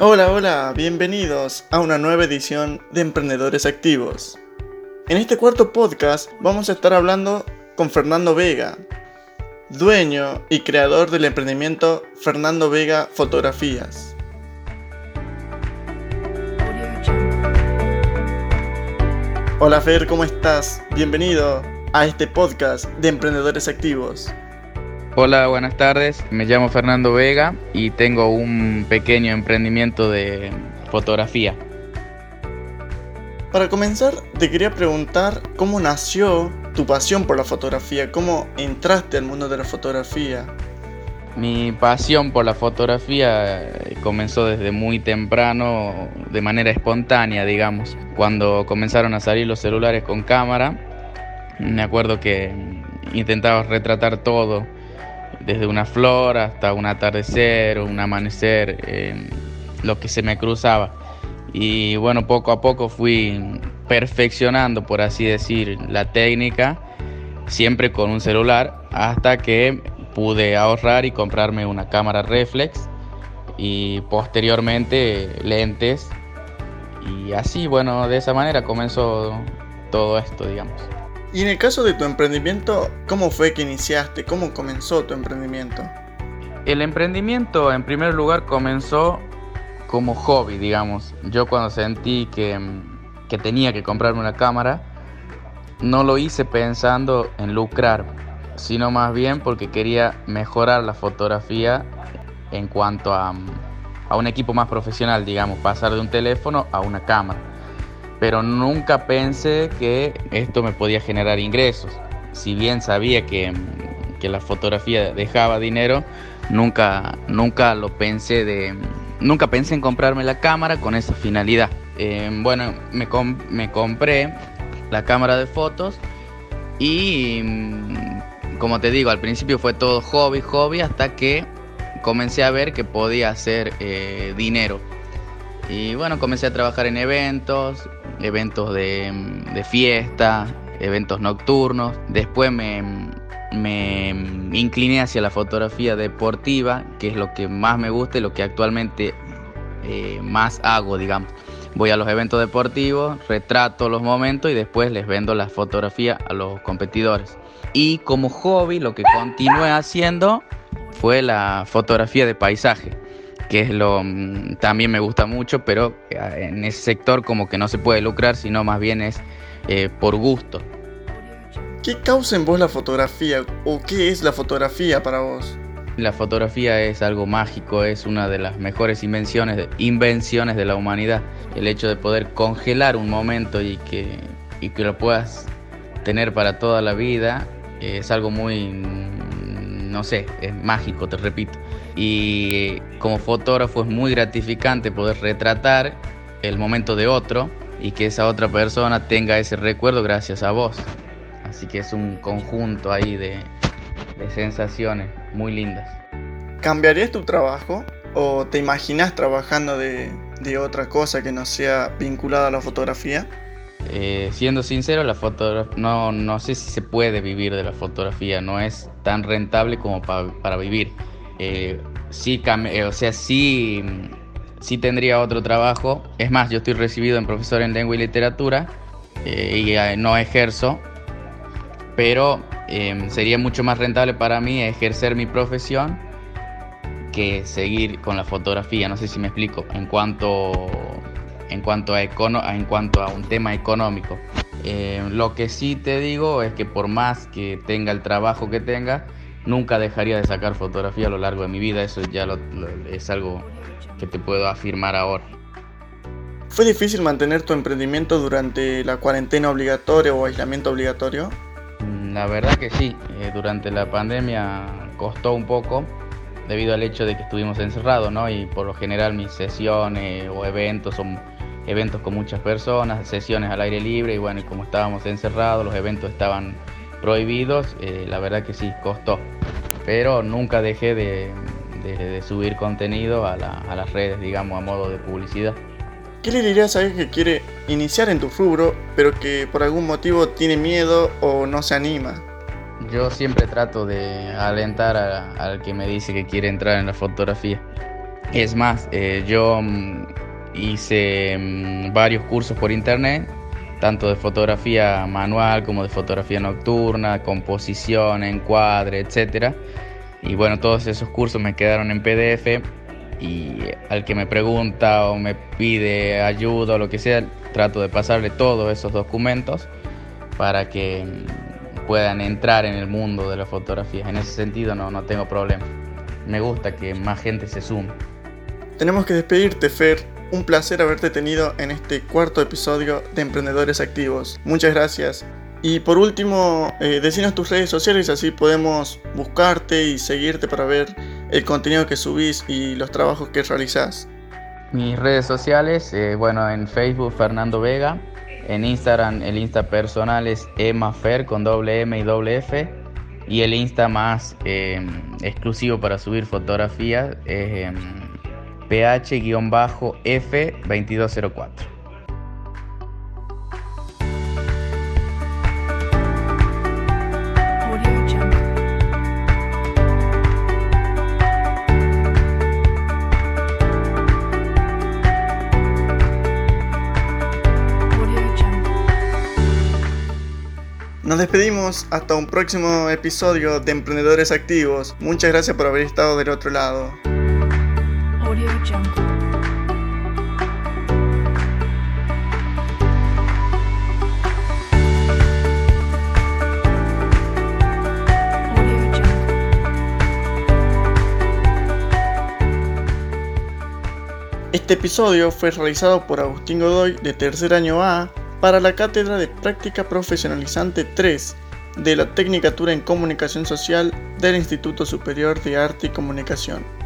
Hola, hola, bienvenidos a una nueva edición de Emprendedores Activos. En este cuarto podcast vamos a estar hablando con Fernando Vega, dueño y creador del emprendimiento Fernando Vega Fotografías. Hola Fer, ¿cómo estás? Bienvenido a este podcast de Emprendedores Activos. Hola, buenas tardes. Me llamo Fernando Vega y tengo un pequeño emprendimiento de fotografía. Para comenzar, te quería preguntar cómo nació tu pasión por la fotografía, cómo entraste al mundo de la fotografía. Mi pasión por la fotografía eh, comenzó desde muy temprano, de manera espontánea, digamos. Cuando comenzaron a salir los celulares con cámara, me acuerdo que intentaba retratar todo, desde una flor hasta un atardecer o un amanecer, eh, lo que se me cruzaba. Y bueno, poco a poco fui perfeccionando, por así decir, la técnica, siempre con un celular, hasta que pude ahorrar y comprarme una cámara reflex y posteriormente lentes. Y así, bueno, de esa manera comenzó todo esto, digamos. Y en el caso de tu emprendimiento, ¿cómo fue que iniciaste? ¿Cómo comenzó tu emprendimiento? El emprendimiento en primer lugar comenzó como hobby, digamos. Yo cuando sentí que, que tenía que comprarme una cámara, no lo hice pensando en lucrar, sino más bien porque quería mejorar la fotografía en cuanto a, a un equipo más profesional, digamos, pasar de un teléfono a una cámara pero nunca pensé que esto me podía generar ingresos. Si bien sabía que, la fotografía dejaba dinero, nunca, nunca lo pensé de, nunca pensé en comprarme la cámara con esa finalidad. Eh, bueno, me, me compré la cámara de fotos y mm, como te digo, al principio fue todo hobby, hobby, hasta que comencé a ver que podía hacer eh, dinero. Y bueno, comencé a trabajar en eventos, eventos de, fiesta, eventos nocturnos. Después me, me, incliné hacia la fotografía deportiva, que es lo que más me gusta y lo que actualmente eh, más hago, digamos. Voy a los eventos deportivos, retrato los momentos y después les vendo la fotografía a los competidores. Y como hobby lo que continué haciendo fue la fotografía de paisaje que es lo mm, también me gusta mucho, pero eh, en ese sector como que no se puede lucrar, sino más bien es eh, por gusto. ¿Qué causa en vos la fotografía o qué es la fotografía para vos? La fotografía es algo mágico, es una de las mejores invenciones, invenciones de la humanidad. El hecho de poder congelar un momento y que, y que lo puedas tener para toda la vida es algo muy, mm, no sé, es mágico, te repito y como fotógrafo es muy gratificante poder retratar el momento de otro y que esa otra persona tenga ese recuerdo gracias a vos. Así que es un conjunto ahí de, sensaciones muy lindas. ¿Cambiarías tu trabajo o te imaginas trabajando de, otra cosa que no sea vinculada a la fotografía? Eh, siendo sincero, la no, no sé si se puede vivir de la fotografía, no es tan rentable como para vivir eh, sí, eh, o sea, sí, sí tendría otro trabajo. Es más, yo estoy recibido en profesor en lengua y literatura eh, y eh, no ejerzo, pero em, sería mucho más rentable para mí ejercer mi profesión que seguir con la fotografía. No sé si me explico. En cuanto, en cuanto, a, en cuanto a un tema económico. lo que sí te digo es que por más que tenga el trabajo que tenga, nunca dejaría de sacar fotografía a lo largo de mi vida, eso ya es algo que te puedo afirmar ahora. ¿Fue difícil mantener tu emprendimiento durante la cuarentena obligatoria o aislamiento obligatorio? Mm, la verdad que sí, eh, durante la pandemia costó un poco debido al hecho de que estuvimos encerrados, ¿no? Y por lo general mis sesiones o eventos son eventos con muchas personas, sesiones al aire libre y bueno, y como estábamos encerrados, los eventos estaban prohibidos, eh, la verdad que sí, costó. Pero nunca dejé de, subir contenido a, las redes, digamos, a modo de publicidad. ¿Qué le dirías a alguien que quiere iniciar en tu rubro, pero que por algún motivo tiene miedo o no se anima? Yo siempre trato de alentar al que me dice que quiere entrar en la fotografía. Es más, eh, yo mm, hice mm, varios cursos por internet, tanto de fotografía manual como de fotografía nocturna, composición, encuadre, etc. Y bueno, todos esos cursos me quedaron en PDF y al que me pregunta o me pide ayuda o lo que sea, trato de pasarle todos esos documentos para que puedan entrar en el mundo de la fotografía. En ese sentido no, no tengo problema. Me gusta que más gente se sume. Tenemos que despedirte, Fer. Un placer haberte tenido en este cuarto episodio de Emprendedores Activos. Muchas gracias. Y por último, eh, tus redes sociales, así podemos buscarte y seguirte para ver el contenido que subís y los trabajos que realizás. Mis redes sociales, eh, bueno, en Facebook Fernando Vega, en Instagram el Insta personal es emafer con doble M y doble F y el Insta más eh, exclusivo para subir fotografías es ph-f2204. Nos despedimos hasta un próximo episodio de Emprendedores Activos. Muchas gracias por haber estado del otro lado. Este episodio fue realizado por Agustín Godoy de tercer año A para la Cátedra de Práctica Profesionalizante 3 de la Tecnicatura en Comunicación Social del Instituto Superior de Arte y Comunicación.